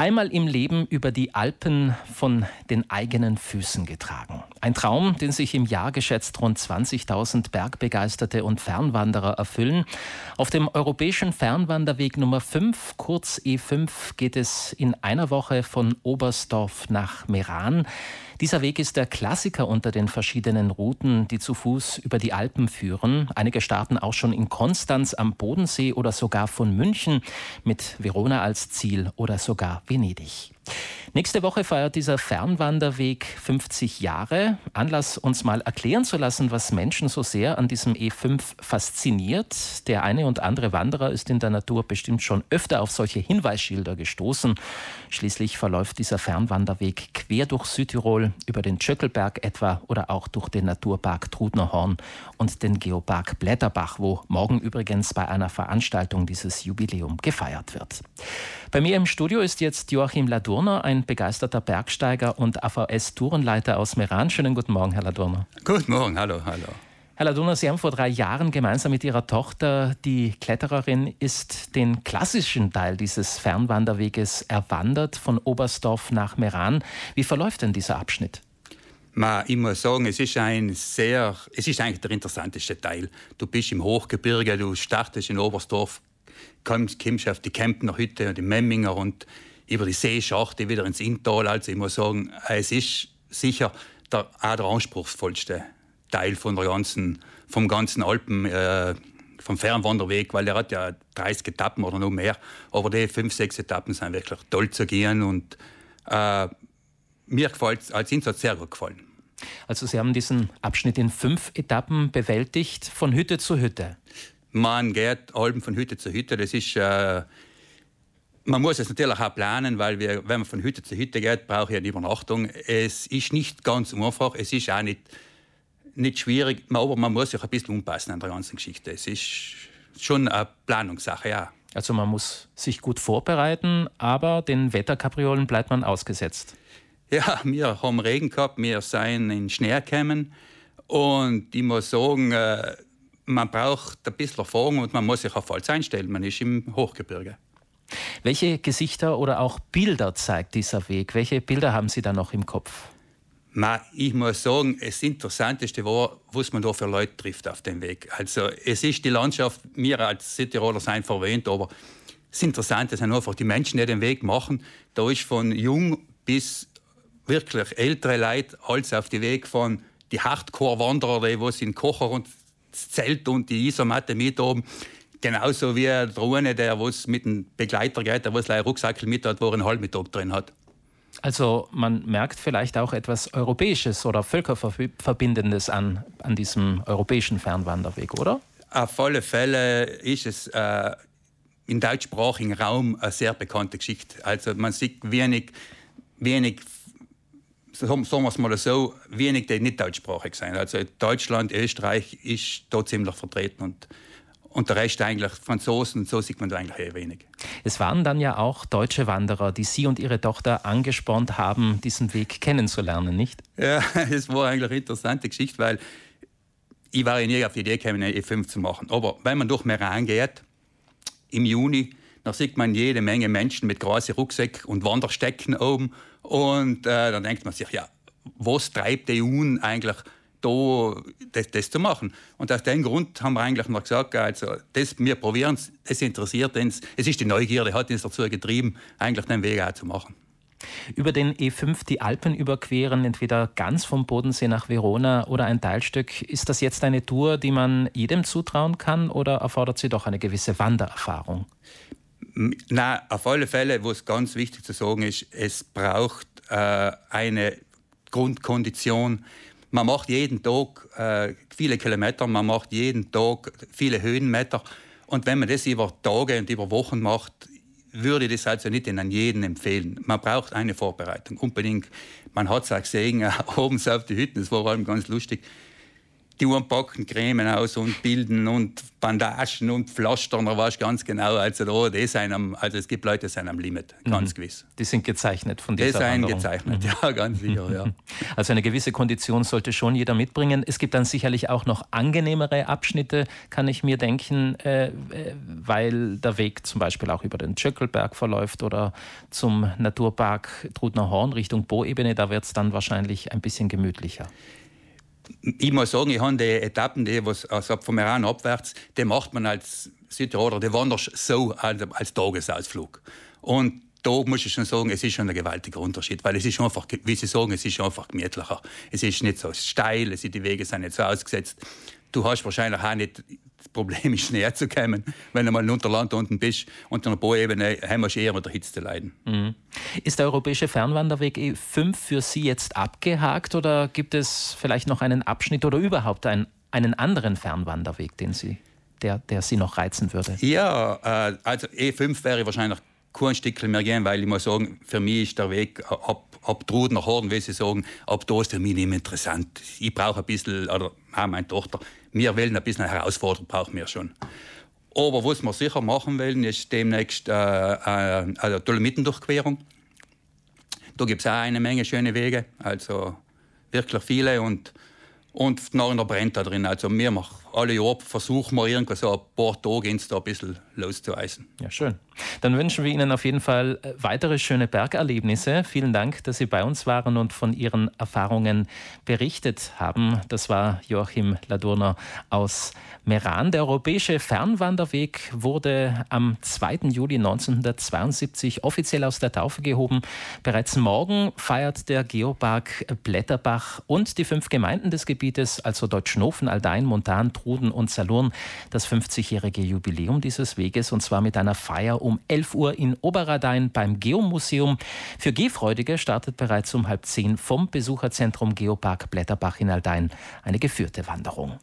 Einmal im Leben über die Alpen von den eigenen Füßen getragen. Ein Traum, den sich im Jahr geschätzt rund 20.000 Bergbegeisterte und Fernwanderer erfüllen. Auf dem europäischen Fernwanderweg Nummer 5, kurz E5, geht es in einer Woche von Oberstdorf nach Meran. Dieser Weg ist der Klassiker unter den verschiedenen Routen, die zu Fuß über die Alpen führen. Einige starten auch schon in Konstanz am Bodensee oder sogar von München mit Verona als Ziel oder sogar Venedig. Nächste Woche feiert dieser Fernwanderweg 50 Jahre. Anlass, uns mal erklären zu lassen, was Menschen so sehr an diesem E5 fasziniert. Der eine und andere Wanderer ist in der Natur bestimmt schon öfter auf solche Hinweisschilder gestoßen. Schließlich verläuft dieser Fernwanderweg quer durch Südtirol, über den Tschöckelberg etwa oder auch durch den Naturpark Trudnerhorn und den Geopark Blätterbach, wo morgen übrigens bei einer Veranstaltung dieses Jubiläum gefeiert wird. Bei mir im Studio ist jetzt Joachim Ladurner, ein begeisterter Bergsteiger und AVS-Tourenleiter aus Meran. Schönen guten Morgen, Herr Ladurner. Guten Morgen, hallo, hallo. Herr Ladurner, Sie haben vor drei Jahren gemeinsam mit Ihrer Tochter, die Klettererin ist, den klassischen Teil dieses Fernwanderweges erwandert, von Oberstdorf nach Meran. Wie verläuft denn dieser Abschnitt? Ma, ich muss sagen, es ist ein sehr, es ist eigentlich der interessanteste Teil. Du bist im Hochgebirge, du startest in Oberstdorf, kommst, kommst auf die Kempner Hütte und die Memminger und über die Seeschachte wieder ins Inntal. Also ich muss sagen, es ist sicher der, auch der anspruchsvollste Teil von der ganzen, vom ganzen Alpen, äh, vom Fernwanderweg, weil er hat ja 30 Etappen oder noch mehr. Aber die fünf, sechs Etappen sind wirklich toll zu gehen und äh, mir gefällt es, als Insatz sehr gut gefallen. Also Sie haben diesen Abschnitt in fünf Etappen bewältigt, von Hütte zu Hütte. Man geht Alben von Hütte zu Hütte. Das ist, äh, man muss es natürlich auch planen, weil wir, wenn man von Hütte zu Hütte geht, brauche ich eine Übernachtung. Es ist nicht ganz einfach. Es ist auch nicht, nicht schwierig, aber man muss sich ein bisschen umpassen an der ganzen Geschichte. Es ist schon eine Planungssache, ja. Also man muss sich gut vorbereiten, aber den Wetterkapriolen bleibt man ausgesetzt. Ja, wir haben Regen gehabt, wir sind in Schnee gekommen und ich muss sagen, äh, man braucht ein bisschen Erfahrung und man muss sich auf alles einstellen. Man ist im Hochgebirge. Welche Gesichter oder auch Bilder zeigt dieser Weg? Welche Bilder haben Sie da noch im Kopf? Ich muss sagen, das Interessanteste war, was man da für Leute trifft auf dem Weg. Also, es ist die Landschaft, wir als Südtiroler sind verwöhnt, aber das Interessante sind einfach die Menschen, die den Weg machen. Da ist von jung bis wirklich ältere Leute alles auf den Weg von die Hardcore-Wanderer, die was in Kocher und das Zelt und die Isomatte mit oben. Genauso wie der eine, der was mit dem Begleiter geht, der was einen Rucksack mit hat, wo er einen Halbmittag drin hat. Also man merkt vielleicht auch etwas Europäisches oder Völkerverbindendes an, an diesem europäischen Fernwanderweg, oder? Auf alle Fälle ist es äh, im deutschsprachigen Raum eine sehr bekannte Geschichte. Also man sieht wenig, wenig sagen wir es mal so, wenig, die nicht deutschsprachig sind. Also Deutschland, Österreich ist da ziemlich vertreten und, und der Rest eigentlich Franzosen, so sieht man da eigentlich eher wenig. Es waren dann ja auch deutsche Wanderer, die Sie und Ihre Tochter angespornt haben, diesen Weg kennenzulernen, nicht? Ja, es war eigentlich eine interessante Geschichte, weil ich war ja nie auf die Idee gekommen, eine E5 zu machen. Aber wenn man durch Meran geht, im Juni, da sieht man jede Menge Menschen mit großen Rucksäcken und Wanderstecken oben. Und äh, dann denkt man sich, ja, was treibt die EU eigentlich da, das, das, zu machen? Und aus dem Grund haben wir eigentlich mal gesagt, also das, wir probieren es, das interessiert uns. Es ist die Neugierde, hat uns dazu getrieben, eigentlich den Weg auch zu machen. Über den E5 die Alpen überqueren, entweder ganz vom Bodensee nach Verona oder ein Teilstück. Ist das jetzt eine Tour, die man jedem zutrauen kann oder erfordert sie doch eine gewisse Wandererfahrung? Na, auf alle Fälle, wo es ganz wichtig zu sagen ist, es braucht äh, eine Grundkondition. Man macht jeden Tag äh, viele Kilometer, man macht jeden Tag viele Höhenmeter. Und wenn man das über Tage und über Wochen macht, würde ich das also nicht an jeden empfehlen. Man braucht eine Vorbereitung, unbedingt. Man hat es auch gesehen, oben auf die Hütten, das war allem ganz lustig die Uhren packen Cremen aus und bilden und Bandagen und Pflastern, da weißt ganz genau, also da, die sind am, also es gibt Leute, die sind am Limit, ganz mhm. gewiss. Die sind gezeichnet von dieser Die sind Wanderung. gezeichnet, mhm. ja, ganz sicher, ja. Also eine gewisse Kondition sollte schon jeder mitbringen. Es gibt dann sicherlich auch noch angenehmere Abschnitte, kann ich mir denken, äh, äh weil der Weg zum Beispiel auch über den Tschöckelberg verläuft oder zum Naturpark Trudner Horn Richtung Boebene, da wird es dann wahrscheinlich ein bisschen gemütlicher ich muss sagen, ich habe die Etappen, die was, also vom Iran abwärts, die macht man als Südtiroler, die wanderst so als, als Tagesausflug. Und da muss ich schon sagen, es ist schon ein gewaltiger Unterschied, weil es ist einfach, wie Sie sagen, es ist einfach gemütlicher. Es ist nicht so steil, die Wege sind nicht so ausgesetzt. Du hast wahrscheinlich auch nicht Problem ist, näher zu kommen, wenn du mal in Unterland unten bist. Und an der Boebene haben wir eher mit der Hitze zu leiden. Mhm. Ist der europäische Fernwanderweg E5 für Sie jetzt abgehakt oder gibt es vielleicht noch einen Abschnitt oder überhaupt einen, einen anderen Fernwanderweg, den Sie, der, der Sie noch reizen würde? Ja, äh, also E5 wäre wahrscheinlich kein Stück mehr gehen, weil ich muss sagen, für mich ist der Weg ab, ab Trud nach Horn, wie Sie sagen, ab da ist für mich nicht mehr interessant. Ich brauche ein bisschen, oder auch meine Tochter, wir wollen ein bisschen eine Herausforderung, brauchen wir schon. Aber was wir sicher machen wollen, ist demnächst äh, äh, eine Dolomitendurchquerung. Da gibt es auch eine Menge schöne Wege, also wirklich viele und und nachher brennt da drin. Also wir machen alle Jahre versuchen wir irgendwie so ein paar Tage ein bisschen loszueisen. Ja, schön. Dann wünschen wir Ihnen auf jeden Fall äh, weitere schöne Bergerlebnisse. Vielen Dank, dass Sie bei uns waren und von Ihren Erfahrungen berichtet haben. Das war Joachim Ladurner aus Meran. Der europäische Fernwanderweg wurde am 2. Juli 1972 offiziell aus der Taufe gehoben. Bereits morgen feiert der Geopark Blätterbach und die fünf Gemeinden des Gebietes, also Deutschnofen, Aldein, Montan, Truden und Salurn, das 50-jährige Jubiläum dieses Weges und zwar mit einer Feier um 11 Uhr in Oberradein beim Geomuseum. Für Gehfreudige startet bereits um halb zehn vom Besucherzentrum Geopark Blätterbach in Aldein eine geführte Wanderung.